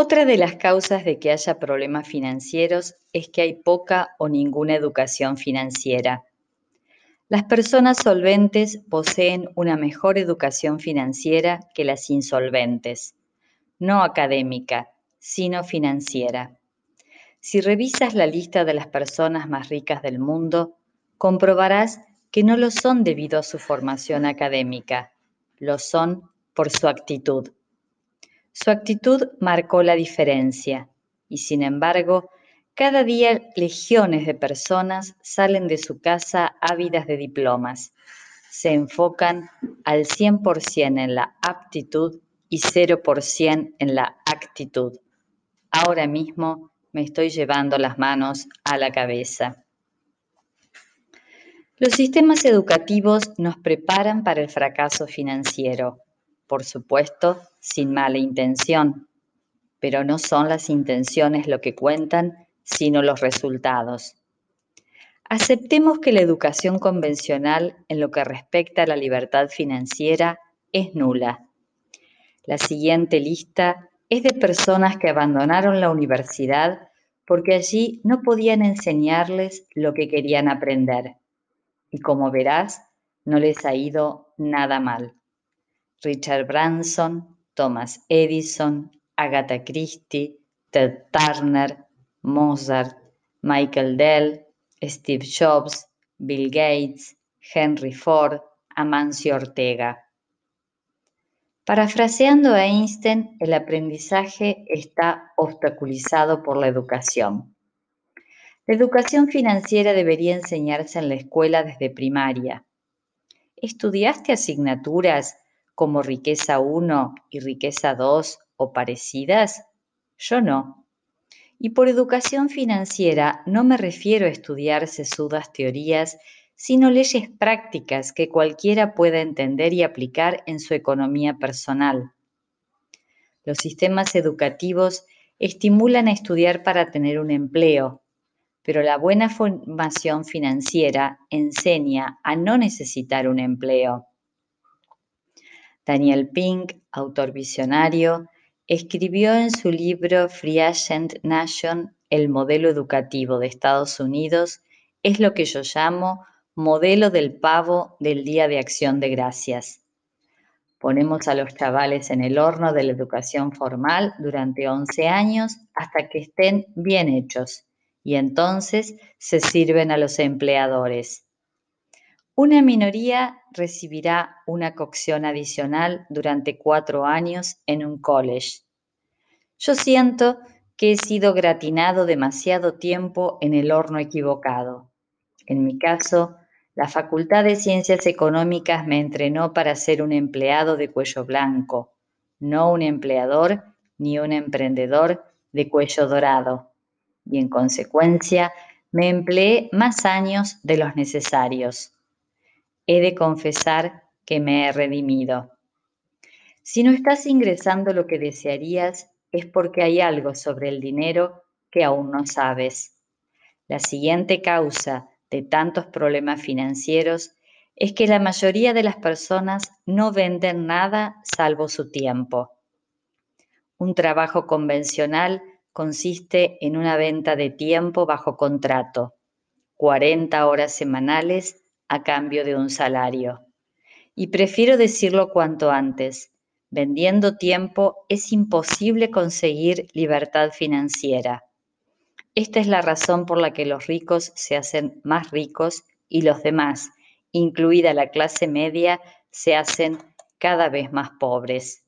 Otra de las causas de que haya problemas financieros es que hay poca o ninguna educación financiera. Las personas solventes poseen una mejor educación financiera que las insolventes, no académica, sino financiera. Si revisas la lista de las personas más ricas del mundo, comprobarás que no lo son debido a su formación académica, lo son por su actitud. Su actitud marcó la diferencia y sin embargo cada día legiones de personas salen de su casa ávidas de diplomas. Se enfocan al 100% en la aptitud y 0% en la actitud. Ahora mismo me estoy llevando las manos a la cabeza. Los sistemas educativos nos preparan para el fracaso financiero, por supuesto, sin mala intención, pero no son las intenciones lo que cuentan, sino los resultados. Aceptemos que la educación convencional en lo que respecta a la libertad financiera es nula. La siguiente lista es de personas que abandonaron la universidad porque allí no podían enseñarles lo que querían aprender. Y como verás, no les ha ido nada mal. Richard Branson, Thomas Edison, Agatha Christie, Ted Turner, Mozart, Michael Dell, Steve Jobs, Bill Gates, Henry Ford, Amancio Ortega. Parafraseando a Einstein, el aprendizaje está obstaculizado por la educación. La educación financiera debería enseñarse en la escuela desde primaria. ¿Estudiaste asignaturas como riqueza 1 y riqueza 2 o parecidas? Yo no. Y por educación financiera no me refiero a estudiar sesudas teorías, sino leyes prácticas que cualquiera pueda entender y aplicar en su economía personal. Los sistemas educativos estimulan a estudiar para tener un empleo, pero la buena formación financiera enseña a no necesitar un empleo. Daniel Pink, autor visionario, escribió en su libro Free Agent Nation, el modelo educativo de Estados Unidos es lo que yo llamo modelo del pavo del Día de Acción de Gracias. Ponemos a los chavales en el horno de la educación formal durante 11 años hasta que estén bien hechos y entonces se sirven a los empleadores. Una minoría recibirá una cocción adicional durante cuatro años en un college. Yo siento que he sido gratinado demasiado tiempo en el horno equivocado. En mi caso, la Facultad de Ciencias Económicas me entrenó para ser un empleado de cuello blanco, no un empleador ni un emprendedor de cuello dorado. Y en consecuencia, me empleé más años de los necesarios he de confesar que me he redimido. Si no estás ingresando lo que desearías, es porque hay algo sobre el dinero que aún no sabes. La siguiente causa de tantos problemas financieros es que la mayoría de las personas no venden nada salvo su tiempo. Un trabajo convencional consiste en una venta de tiempo bajo contrato, 40 horas semanales a cambio de un salario. Y prefiero decirlo cuanto antes. Vendiendo tiempo es imposible conseguir libertad financiera. Esta es la razón por la que los ricos se hacen más ricos y los demás, incluida la clase media, se hacen cada vez más pobres.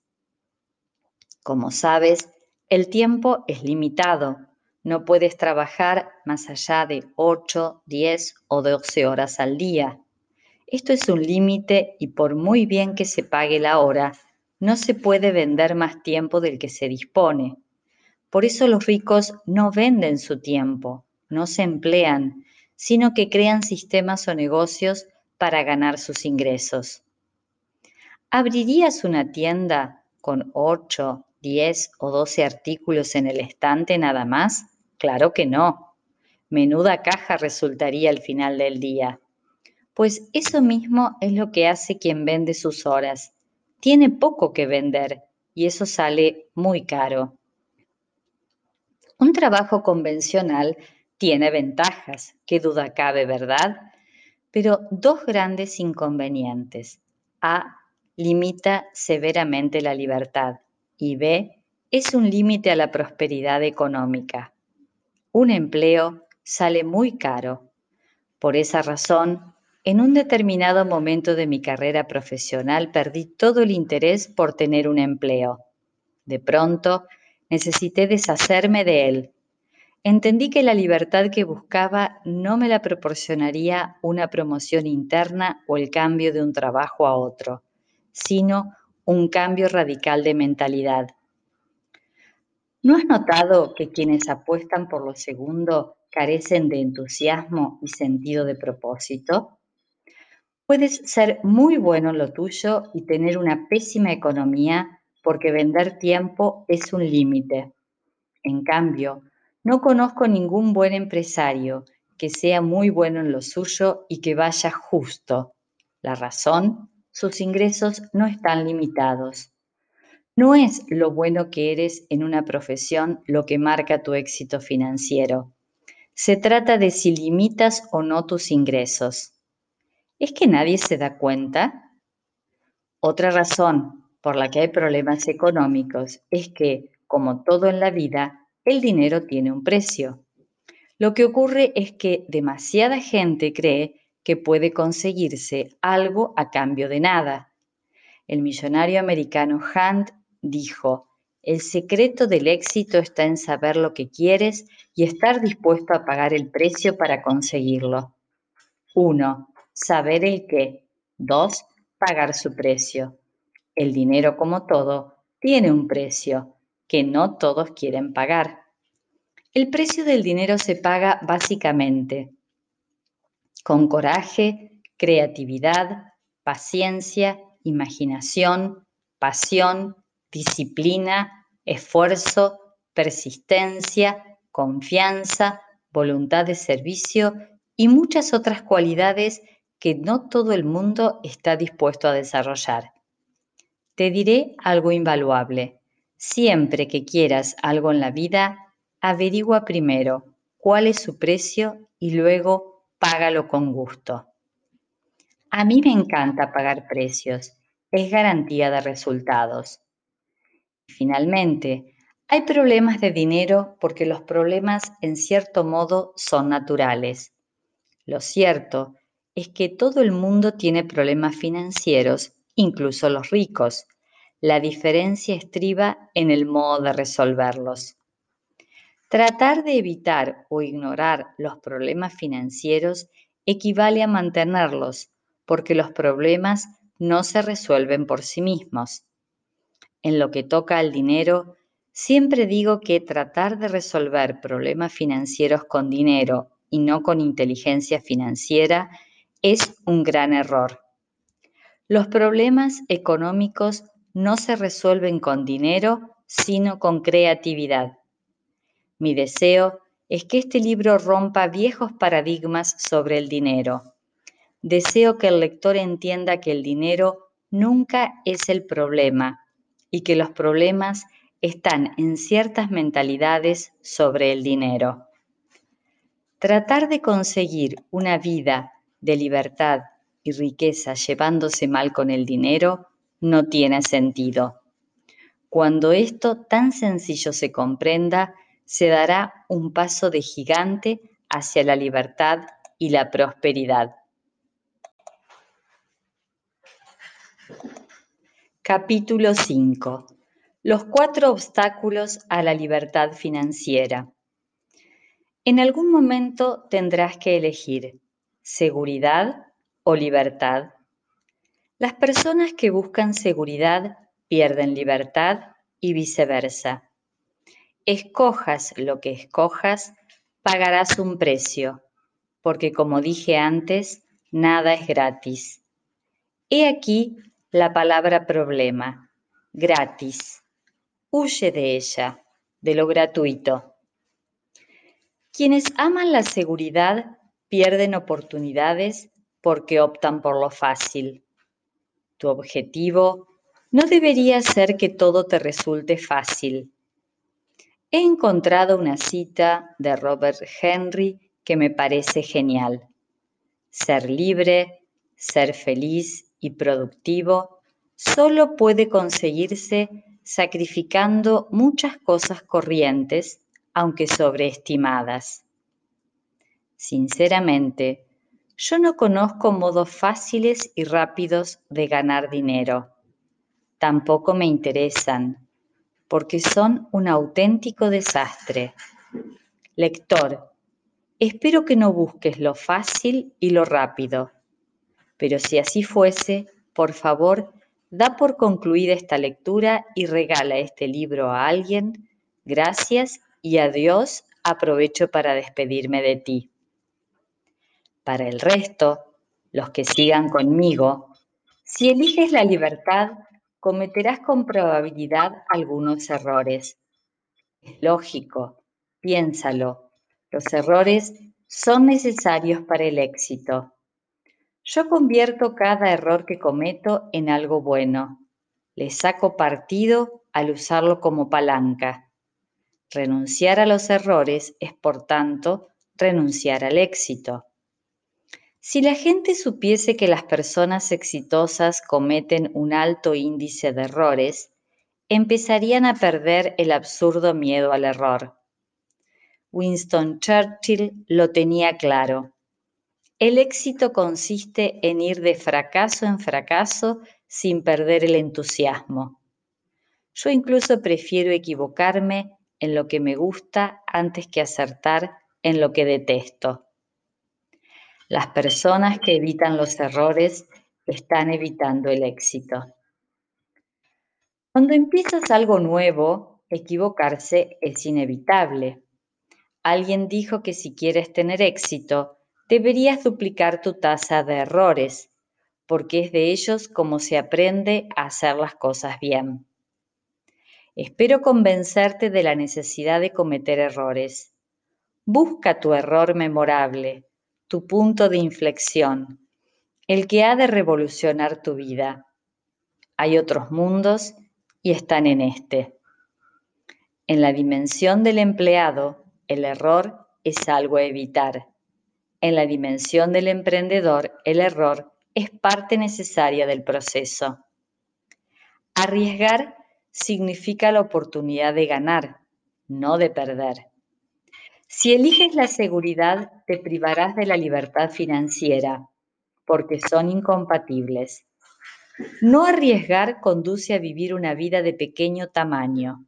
Como sabes, el tiempo es limitado. No puedes trabajar más allá de 8, 10 o 12 horas al día. Esto es un límite y por muy bien que se pague la hora, no se puede vender más tiempo del que se dispone. Por eso los ricos no venden su tiempo, no se emplean, sino que crean sistemas o negocios para ganar sus ingresos. ¿Abrirías una tienda con 8, 10 o 12 artículos en el estante nada más? Claro que no. Menuda caja resultaría al final del día. Pues eso mismo es lo que hace quien vende sus horas. Tiene poco que vender y eso sale muy caro. Un trabajo convencional tiene ventajas, qué duda cabe, ¿verdad? Pero dos grandes inconvenientes. A. Limita severamente la libertad y B. Es un límite a la prosperidad económica. Un empleo sale muy caro. Por esa razón, en un determinado momento de mi carrera profesional perdí todo el interés por tener un empleo. De pronto, necesité deshacerme de él. Entendí que la libertad que buscaba no me la proporcionaría una promoción interna o el cambio de un trabajo a otro, sino un cambio radical de mentalidad. ¿No has notado que quienes apuestan por lo segundo carecen de entusiasmo y sentido de propósito? Puedes ser muy bueno en lo tuyo y tener una pésima economía porque vender tiempo es un límite. En cambio, no conozco ningún buen empresario que sea muy bueno en lo suyo y que vaya justo. La razón, sus ingresos no están limitados. No es lo bueno que eres en una profesión lo que marca tu éxito financiero. Se trata de si limitas o no tus ingresos. ¿Es que nadie se da cuenta? Otra razón por la que hay problemas económicos es que, como todo en la vida, el dinero tiene un precio. Lo que ocurre es que demasiada gente cree que puede conseguirse algo a cambio de nada. El millonario americano Hunt dijo, el secreto del éxito está en saber lo que quieres y estar dispuesto a pagar el precio para conseguirlo. 1 saber el qué. Dos, pagar su precio. El dinero, como todo, tiene un precio que no todos quieren pagar. El precio del dinero se paga básicamente con coraje, creatividad, paciencia, imaginación, pasión, disciplina, esfuerzo, persistencia, confianza, voluntad de servicio y muchas otras cualidades que no todo el mundo está dispuesto a desarrollar. Te diré algo invaluable. Siempre que quieras algo en la vida, averigua primero cuál es su precio y luego págalo con gusto. A mí me encanta pagar precios, es garantía de resultados. Finalmente, hay problemas de dinero porque los problemas en cierto modo son naturales. Lo cierto es que todo el mundo tiene problemas financieros, incluso los ricos. La diferencia estriba en el modo de resolverlos. Tratar de evitar o ignorar los problemas financieros equivale a mantenerlos, porque los problemas no se resuelven por sí mismos. En lo que toca al dinero, siempre digo que tratar de resolver problemas financieros con dinero y no con inteligencia financiera es un gran error. Los problemas económicos no se resuelven con dinero, sino con creatividad. Mi deseo es que este libro rompa viejos paradigmas sobre el dinero. Deseo que el lector entienda que el dinero nunca es el problema y que los problemas están en ciertas mentalidades sobre el dinero. Tratar de conseguir una vida de libertad y riqueza llevándose mal con el dinero no tiene sentido. Cuando esto tan sencillo se comprenda, se dará un paso de gigante hacia la libertad y la prosperidad. Capítulo 5. Los cuatro obstáculos a la libertad financiera. En algún momento tendrás que elegir seguridad o libertad. Las personas que buscan seguridad pierden libertad y viceversa. Escojas lo que escojas, pagarás un precio, porque como dije antes, nada es gratis. He aquí la palabra problema, gratis. Huye de ella, de lo gratuito. Quienes aman la seguridad pierden oportunidades porque optan por lo fácil. Tu objetivo no debería ser que todo te resulte fácil. he encontrado una cita de Robert Henry que me parece genial. Ser libre, ser feliz y productivo solo puede conseguirse sacrificando muchas cosas corrientes, aunque sobreestimadas. Sinceramente, yo no conozco modos fáciles y rápidos de ganar dinero. Tampoco me interesan porque son un auténtico desastre. Lector, espero que no busques lo fácil y lo rápido, pero si así fuese, por favor, da por concluida esta lectura y regala este libro a alguien. Gracias y adiós aprovecho para despedirme de ti. Para el resto, los que sigan conmigo, si eliges la libertad, cometerás con probabilidad algunos errores. Es lógico, piénsalo. Los errores son necesarios para el éxito. Yo convierto cada error que cometo en algo bueno. Le saco partido al usarlo como palanca. Renunciar a los errores es, por tanto, renunciar al éxito. Si la gente supiese que las personas exitosas cometen un alto índice de errores, empezarían a perder el absurdo miedo al error. Winston Churchill lo tenía claro. El éxito consiste en ir de fracaso en fracaso sin perder el entusiasmo. Yo incluso prefiero equivocarme en lo que me gusta antes que acertar en lo que detesto. Las personas que evitan los errores están evitando el éxito. Cuando empiezas algo nuevo, equivocarse es inevitable. Alguien dijo que si quieres tener éxito, deberías duplicar tu tasa de errores, porque es de ellos como se aprende a hacer las cosas bien. Espero convencerte de la necesidad de cometer errores. Busca tu error memorable, tu punto de inflexión, el que ha de revolucionar tu vida. Hay otros mundos y están en este. En la dimensión del empleado, el error es algo a evitar. En la dimensión del emprendedor, el error es parte necesaria del proceso. Arriesgar significa la oportunidad de ganar, no de perder. Si eliges la seguridad, te privarás de la libertad financiera, porque son incompatibles. No arriesgar conduce a vivir una vida de pequeño tamaño.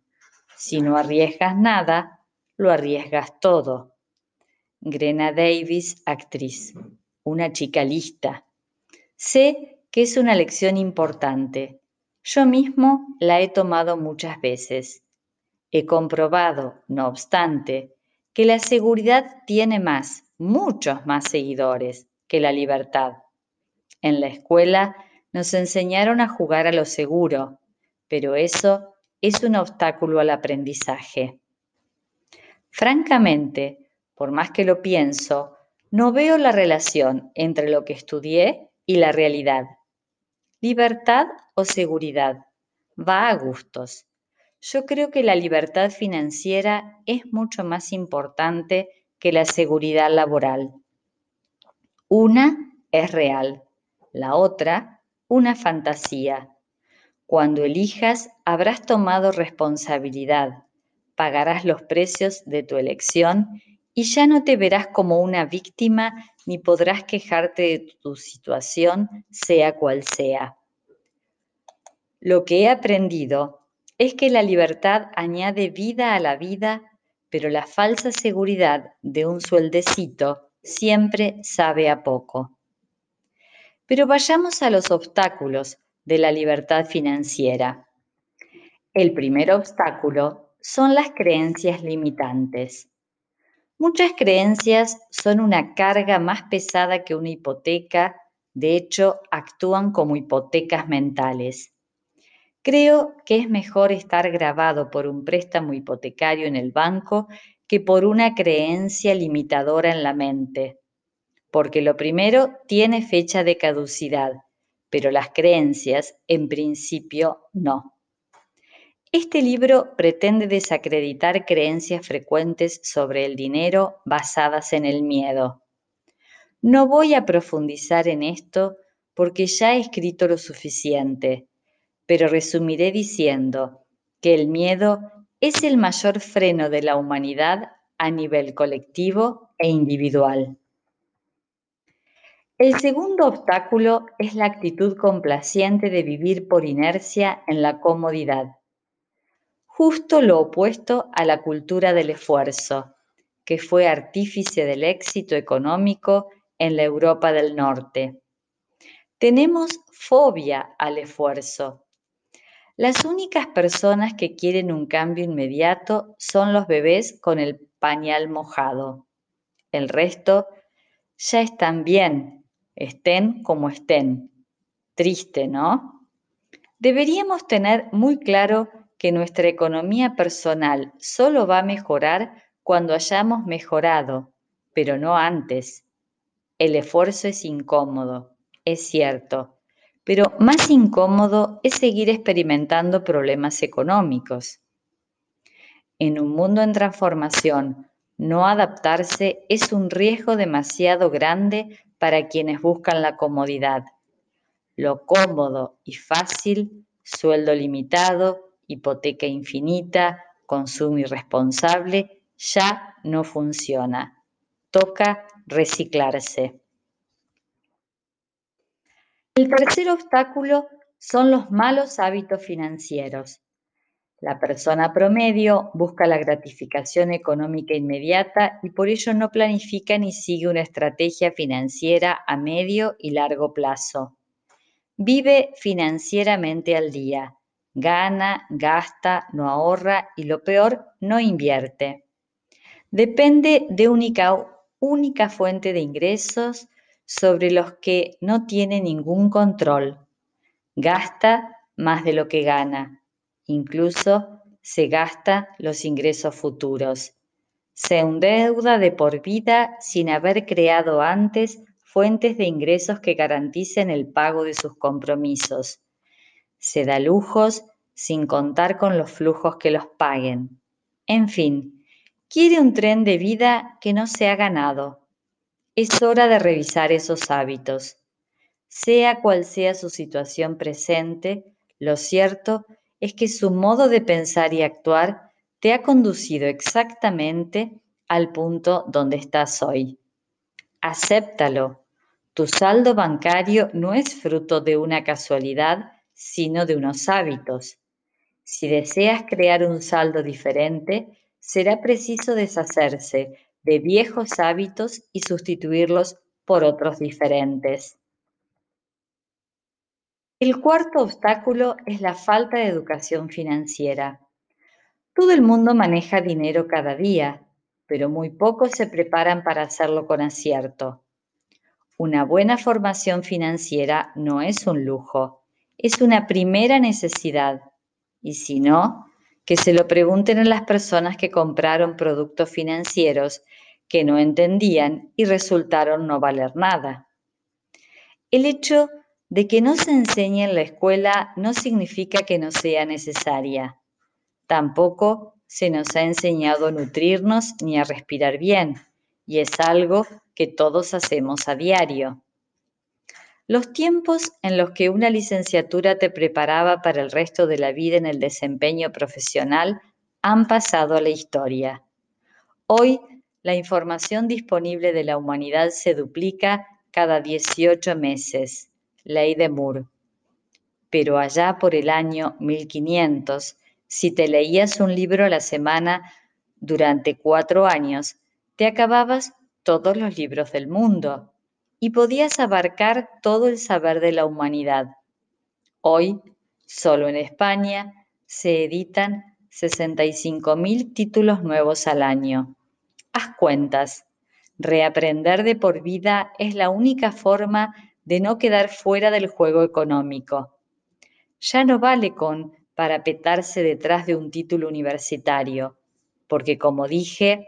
Si no arriesgas nada, lo arriesgas todo. Grena Davis, actriz, una chica lista. Sé que es una lección importante. Yo mismo la he tomado muchas veces. He comprobado, no obstante, que la seguridad tiene más, muchos más seguidores que la libertad. En la escuela nos enseñaron a jugar a lo seguro, pero eso es un obstáculo al aprendizaje. Francamente, por más que lo pienso, no veo la relación entre lo que estudié y la realidad. Libertad o seguridad va a gustos. Yo creo que la libertad financiera es mucho más importante que la seguridad laboral. Una es real, la otra una fantasía. Cuando elijas habrás tomado responsabilidad, pagarás los precios de tu elección y ya no te verás como una víctima ni podrás quejarte de tu situación, sea cual sea. Lo que he aprendido es que la libertad añade vida a la vida, pero la falsa seguridad de un sueldecito siempre sabe a poco. Pero vayamos a los obstáculos de la libertad financiera. El primer obstáculo son las creencias limitantes. Muchas creencias son una carga más pesada que una hipoteca, de hecho actúan como hipotecas mentales. Creo que es mejor estar grabado por un préstamo hipotecario en el banco que por una creencia limitadora en la mente, porque lo primero tiene fecha de caducidad, pero las creencias en principio no. Este libro pretende desacreditar creencias frecuentes sobre el dinero basadas en el miedo. No voy a profundizar en esto porque ya he escrito lo suficiente, pero resumiré diciendo que el miedo es el mayor freno de la humanidad a nivel colectivo e individual. El segundo obstáculo es la actitud complaciente de vivir por inercia en la comodidad justo lo opuesto a la cultura del esfuerzo, que fue artífice del éxito económico en la Europa del Norte. Tenemos fobia al esfuerzo. Las únicas personas que quieren un cambio inmediato son los bebés con el pañal mojado. El resto ya están bien, estén como estén. Triste, ¿no? Deberíamos tener muy claro que nuestra economía personal solo va a mejorar cuando hayamos mejorado, pero no antes. El esfuerzo es incómodo, es cierto, pero más incómodo es seguir experimentando problemas económicos. En un mundo en transformación, no adaptarse es un riesgo demasiado grande para quienes buscan la comodidad. Lo cómodo y fácil, sueldo limitado, hipoteca infinita, consumo irresponsable, ya no funciona. Toca reciclarse. El tercer obstáculo son los malos hábitos financieros. La persona promedio busca la gratificación económica inmediata y por ello no planifica ni sigue una estrategia financiera a medio y largo plazo. Vive financieramente al día, Gana, gasta, no ahorra y lo peor, no invierte. Depende de única, única fuente de ingresos sobre los que no tiene ningún control. Gasta más de lo que gana. Incluso se gasta los ingresos futuros. Se endeuda de por vida sin haber creado antes fuentes de ingresos que garanticen el pago de sus compromisos se da lujos sin contar con los flujos que los paguen. En fin, quiere un tren de vida que no se ha ganado. Es hora de revisar esos hábitos. Sea cual sea su situación presente, lo cierto es que su modo de pensar y actuar te ha conducido exactamente al punto donde estás hoy. Acéptalo. Tu saldo bancario no es fruto de una casualidad, sino de unos hábitos. Si deseas crear un saldo diferente, será preciso deshacerse de viejos hábitos y sustituirlos por otros diferentes. El cuarto obstáculo es la falta de educación financiera. Todo el mundo maneja dinero cada día, pero muy pocos se preparan para hacerlo con acierto. Una buena formación financiera no es un lujo, es una primera necesidad y si no, que se lo pregunten a las personas que compraron productos financieros que no entendían y resultaron no valer nada. El hecho de que no se enseñe en la escuela no significa que no sea necesaria. Tampoco se nos ha enseñado a nutrirnos ni a respirar bien, y es algo que todos hacemos a diario. Los tiempos en los que una licenciatura te preparaba para el resto de la vida en el desempeño profesional han pasado a la historia. Hoy, la información disponible de la humanidad se duplica cada 18 meses, ley de Moore. Pero allá por el año 1500, si te leías un libro a la semana durante cuatro años, te acababas todos los libros del mundo y podías abarcar todo el saber de la humanidad. Hoy, solo en España, se editan 65.000 títulos nuevos al año. Haz cuentas. Reaprender de por vida es la única forma de no quedar fuera del juego económico. Ya no vale con parapetarse detrás de un título universitario, porque como dije,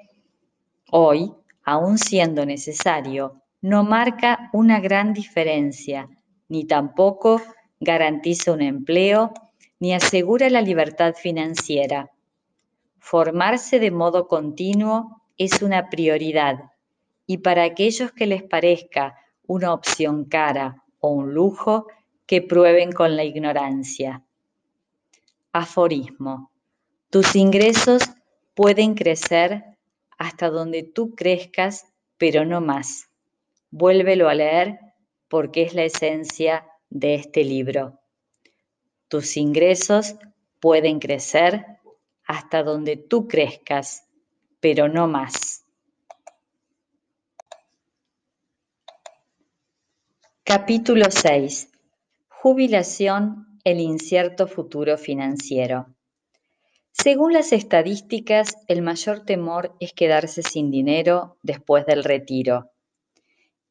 hoy, aun siendo necesario, no marca una gran diferencia, ni tampoco garantiza un empleo, ni asegura la libertad financiera. Formarse de modo continuo es una prioridad y para aquellos que les parezca una opción cara o un lujo, que prueben con la ignorancia. Aforismo. Tus ingresos pueden crecer hasta donde tú crezcas, pero no más. Vuélvelo a leer porque es la esencia de este libro. Tus ingresos pueden crecer hasta donde tú crezcas, pero no más. Capítulo 6. Jubilación, el incierto futuro financiero. Según las estadísticas, el mayor temor es quedarse sin dinero después del retiro.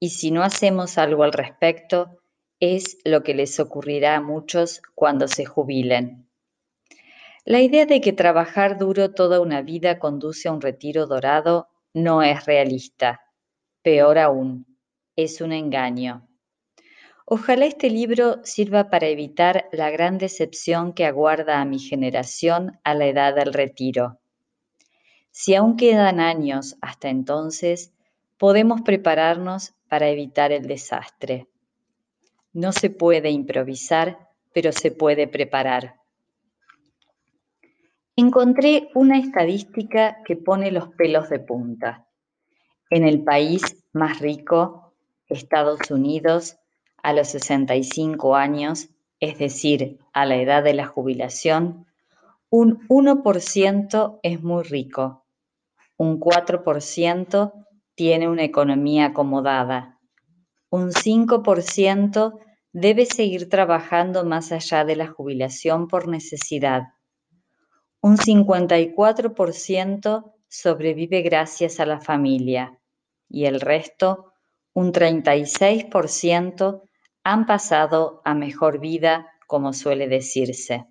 Y si no hacemos algo al respecto, es lo que les ocurrirá a muchos cuando se jubilen. La idea de que trabajar duro toda una vida conduce a un retiro dorado no es realista. Peor aún, es un engaño. Ojalá este libro sirva para evitar la gran decepción que aguarda a mi generación a la edad del retiro. Si aún quedan años hasta entonces, podemos prepararnos para evitar el desastre. No se puede improvisar, pero se puede preparar. Encontré una estadística que pone los pelos de punta. En el país más rico, Estados Unidos, a los 65 años, es decir, a la edad de la jubilación, un 1% es muy rico, un 4% tiene una economía acomodada, un 5% debe seguir trabajando más allá de la jubilación por necesidad, un 54% sobrevive gracias a la familia y el resto, un 36%, han pasado a mejor vida, como suele decirse.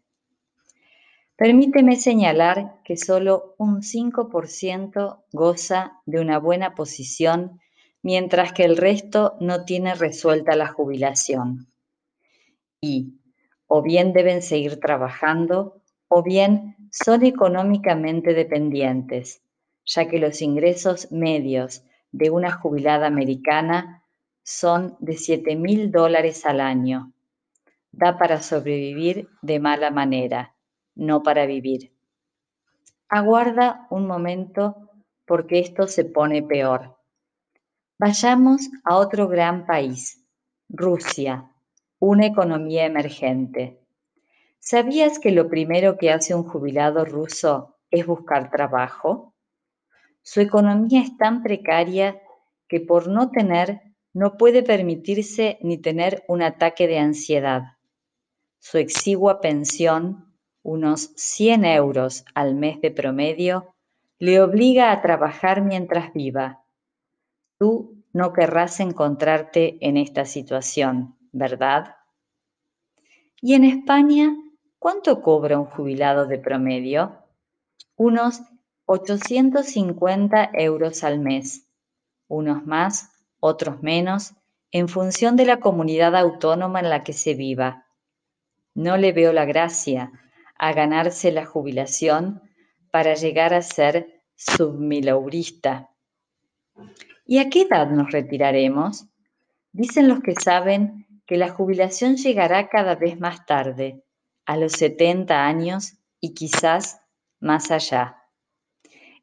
Permíteme señalar que solo un 5% goza de una buena posición, mientras que el resto no tiene resuelta la jubilación. Y o bien deben seguir trabajando, o bien son económicamente dependientes, ya que los ingresos medios de una jubilada americana son de 7 mil dólares al año. Da para sobrevivir de mala manera, no para vivir. Aguarda un momento porque esto se pone peor. Vayamos a otro gran país, Rusia, una economía emergente. ¿Sabías que lo primero que hace un jubilado ruso es buscar trabajo? Su economía es tan precaria que por no tener no puede permitirse ni tener un ataque de ansiedad. Su exigua pensión, unos 100 euros al mes de promedio, le obliga a trabajar mientras viva. Tú no querrás encontrarte en esta situación, ¿verdad? ¿Y en España cuánto cobra un jubilado de promedio? Unos 850 euros al mes, unos más otros menos, en función de la comunidad autónoma en la que se viva. No le veo la gracia a ganarse la jubilación para llegar a ser submilaurista. ¿Y a qué edad nos retiraremos? Dicen los que saben que la jubilación llegará cada vez más tarde, a los 70 años y quizás más allá.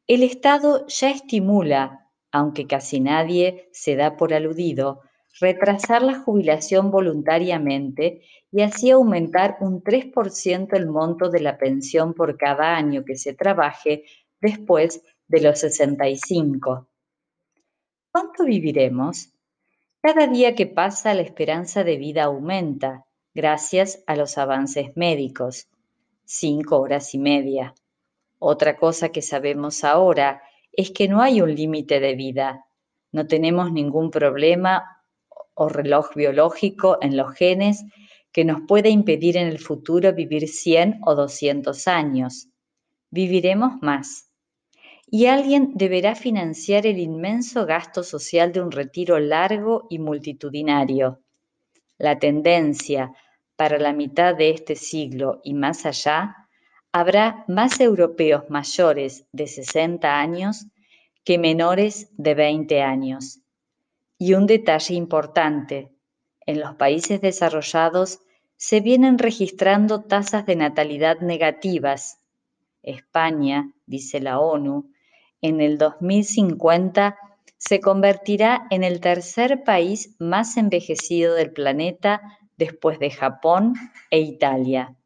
El Estado ya estimula aunque casi nadie se da por aludido, retrasar la jubilación voluntariamente y así aumentar un 3% el monto de la pensión por cada año que se trabaje después de los 65. ¿Cuánto viviremos? Cada día que pasa la esperanza de vida aumenta gracias a los avances médicos. Cinco horas y media. Otra cosa que sabemos ahora es que no hay un límite de vida. No tenemos ningún problema o reloj biológico en los genes que nos pueda impedir en el futuro vivir 100 o 200 años. Viviremos más. Y alguien deberá financiar el inmenso gasto social de un retiro largo y multitudinario. La tendencia para la mitad de este siglo y más allá, habrá más europeos mayores de 60 años que menores de 20 años. Y un detalle importante, en los países desarrollados se vienen registrando tasas de natalidad negativas. España, dice la ONU, en el 2050 se convertirá en el tercer país más envejecido del planeta después de Japón e Italia.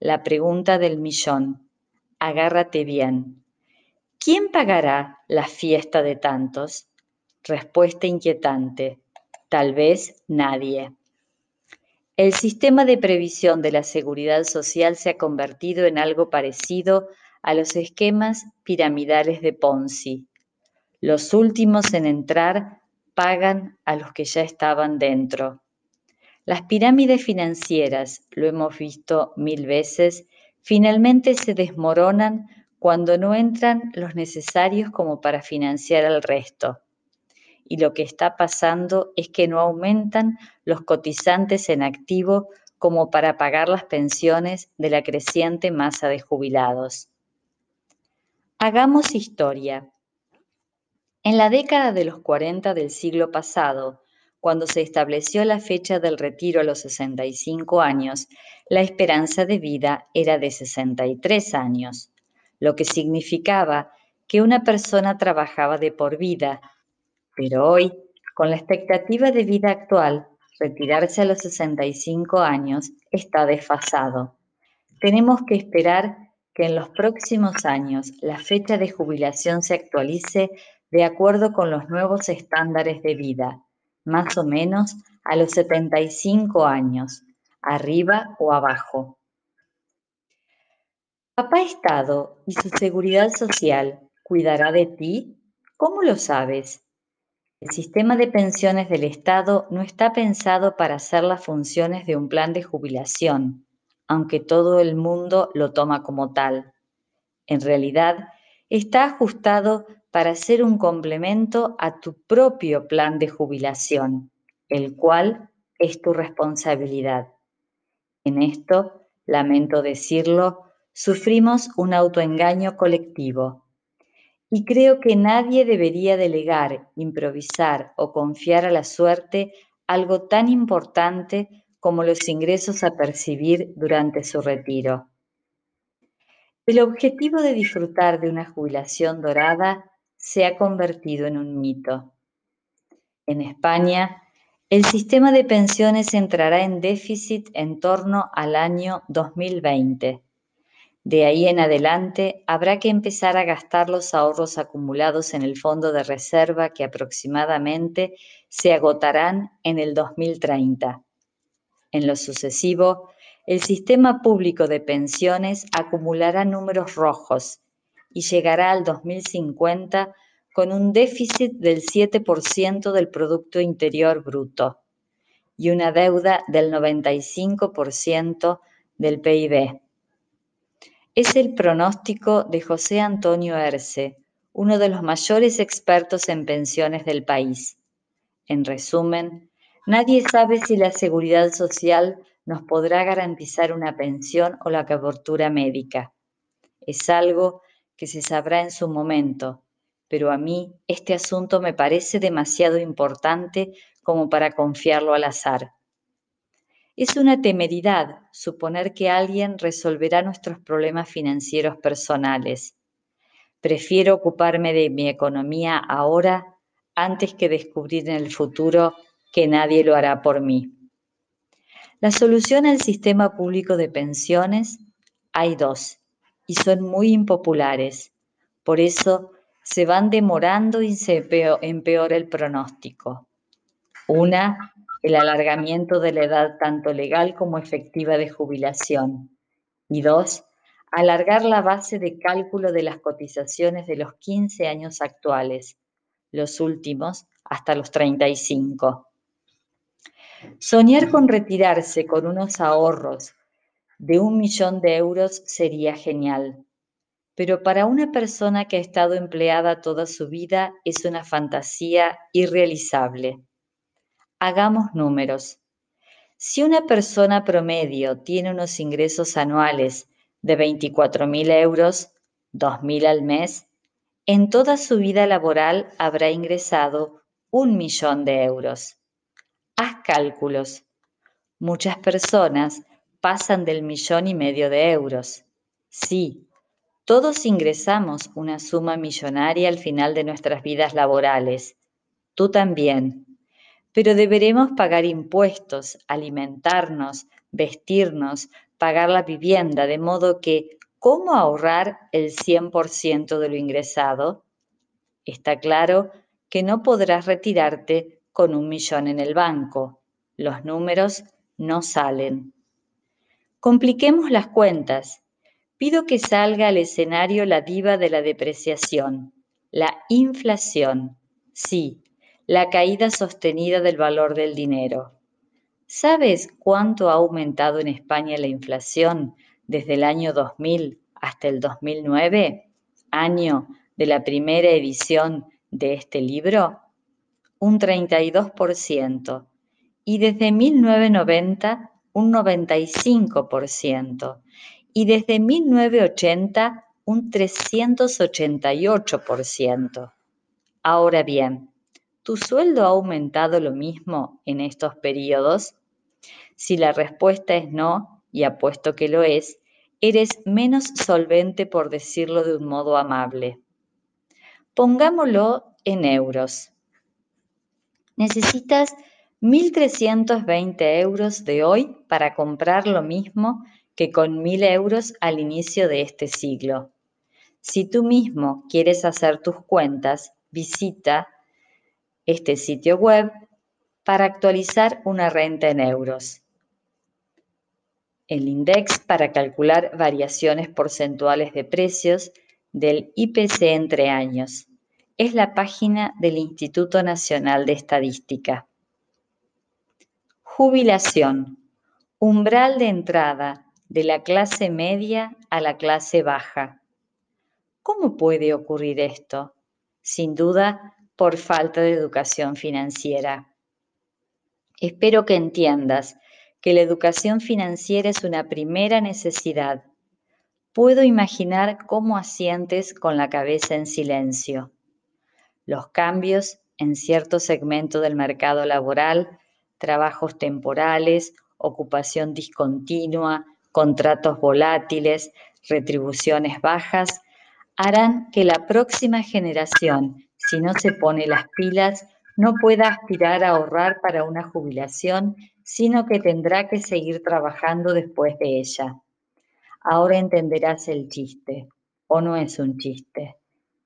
La pregunta del millón. Agárrate bien. ¿Quién pagará la fiesta de tantos? Respuesta inquietante. Tal vez nadie. El sistema de previsión de la seguridad social se ha convertido en algo parecido a los esquemas piramidales de Ponzi. Los últimos en entrar pagan a los que ya estaban dentro. Las pirámides financieras, lo hemos visto mil veces, finalmente se desmoronan cuando no entran los necesarios como para financiar al resto. Y lo que está pasando es que no aumentan los cotizantes en activo como para pagar las pensiones de la creciente masa de jubilados. Hagamos historia. En la década de los 40 del siglo pasado, cuando se estableció la fecha del retiro a los 65 años, la esperanza de vida era de 63 años lo que significaba que una persona trabajaba de por vida. Pero hoy, con la expectativa de vida actual, retirarse a los 65 años está desfasado. Tenemos que esperar que en los próximos años la fecha de jubilación se actualice de acuerdo con los nuevos estándares de vida, más o menos a los 75 años, arriba o abajo. ¿Papá Estado y su seguridad social cuidará de ti? ¿Cómo lo sabes? El sistema de pensiones del Estado no está pensado para hacer las funciones de un plan de jubilación, aunque todo el mundo lo toma como tal. En realidad, está ajustado para ser un complemento a tu propio plan de jubilación, el cual es tu responsabilidad. En esto, lamento decirlo, sufrimos un autoengaño colectivo. Y creo que nadie debería delegar, improvisar o confiar a la suerte algo tan importante como los ingresos a percibir durante su retiro. El objetivo de disfrutar de una jubilación dorada se ha convertido en un mito. En España, el sistema de pensiones entrará en déficit en torno al año 2020 de ahí en adelante habrá que empezar a gastar los ahorros acumulados en el fondo de reserva que aproximadamente se agotarán en el 2030. En lo sucesivo, el sistema público de pensiones acumulará números rojos y llegará al 2050 con un déficit del 7% del Producto Interior Bruto y una deuda del 95% del PIB es el pronóstico de José Antonio Erce, uno de los mayores expertos en pensiones del país. En resumen, nadie sabe si la seguridad social nos podrá garantizar una pensión o la cobertura médica. Es algo que se sabrá en su momento, pero a mí este asunto me parece demasiado importante como para confiarlo al azar. Es una temeridad suponer que alguien resolverá nuestros problemas financieros personales. Prefiero ocuparme de mi economía ahora antes que descubrir en el futuro que nadie lo hará por mí. La solución al sistema público de pensiones hay dos y son muy impopulares. Por eso se van demorando y se empeora el pronóstico. Una el alargamiento de la edad tanto legal como efectiva de jubilación. Y dos, alargar la base de cálculo de las cotizaciones de los 15 años actuales, los últimos hasta los 35. Soñar con retirarse con unos ahorros de un millón de euros sería genial, pero para una persona que ha estado empleada toda su vida es una fantasía irrealizable. Hagamos números. Si una persona promedio tiene unos ingresos anuales de 24.000 euros, 2.000 al mes, en toda su vida laboral habrá ingresado un millón de euros. Haz cálculos. Muchas personas pasan del millón y medio de euros. Sí, todos ingresamos una suma millonaria al final de nuestras vidas laborales. Tú también. Pero deberemos pagar impuestos, alimentarnos, vestirnos, pagar la vivienda, de modo que, ¿cómo ahorrar el 100% de lo ingresado? Está claro que no podrás retirarte con un millón en el banco. Los números no salen. Compliquemos las cuentas Pido que salga al escenario la diva de la depreciación, la inflación, sí, la caída sostenida del valor del dinero. ¿Sabes cuánto ha aumentado en España la inflación desde el año 2000 hasta el 2009, año de la primera edición de este libro? Un 32%. Y desde 1990, un 95% y desde 1980 un 388%. Ahora bien, ¿tu sueldo ha aumentado lo mismo en estos periodos? Si la respuesta es no, y apuesto que lo es, eres menos solvente por decirlo de un modo amable. Pongámoslo en euros. Necesitas 1.320 euros de hoy para comprar lo mismo que con mil euros al inicio de este siglo. Si tú mismo quieres hacer tus cuentas, visita este sitio web para actualizar una renta en euros. El index para calcular variaciones porcentuales de precios del IPC entre años. Es la página del Instituto Nacional de Estadística. Jubilación. Umbral de entrada de la clase media a la clase baja. ¿Cómo puede ocurrir esto? Sin duda, por falta de educación financiera. Espero que entiendas que la educación financiera es una primera necesidad. Puedo imaginar cómo asientes con la cabeza en silencio. Los cambios en cierto segmento del mercado laboral, trabajos temporales, ocupación discontinua, contratos volátiles, retribuciones bajas, harán que la próxima generación, si no se pone las pilas, no pueda aspirar a ahorrar para una jubilación, sino que tendrá que seguir trabajando después de ella. Ahora entenderás el chiste, o no es un chiste.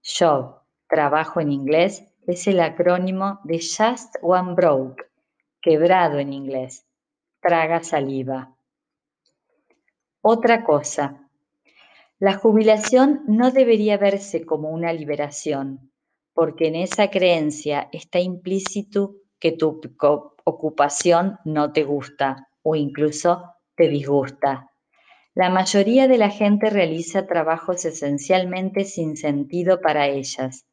Job, trabajo en inglés, es el acrónimo de Just One Broke, quebrado en inglés, traga saliva. Otra cosa, la jubilación no debería verse como una liberación, porque en esa creencia está implícito que tu ocupación no te gusta o incluso te disgusta. La mayoría de la gente realiza trabajos esencialmente sin sentido para ellas.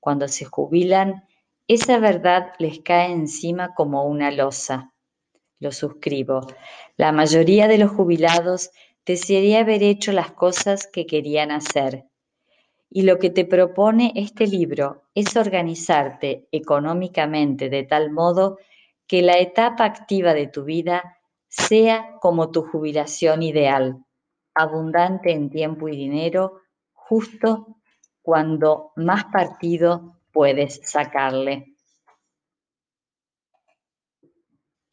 Cuando se jubilan, esa verdad les cae encima como una losa. Lo suscribo. La mayoría de los jubilados desearía haber hecho las cosas que querían hacer. Y lo que te propone este libro es organizarte económicamente de tal modo que la etapa activa de tu vida sea como tu jubilación ideal, abundante en tiempo y dinero, justo cuando más partido puedes sacarle.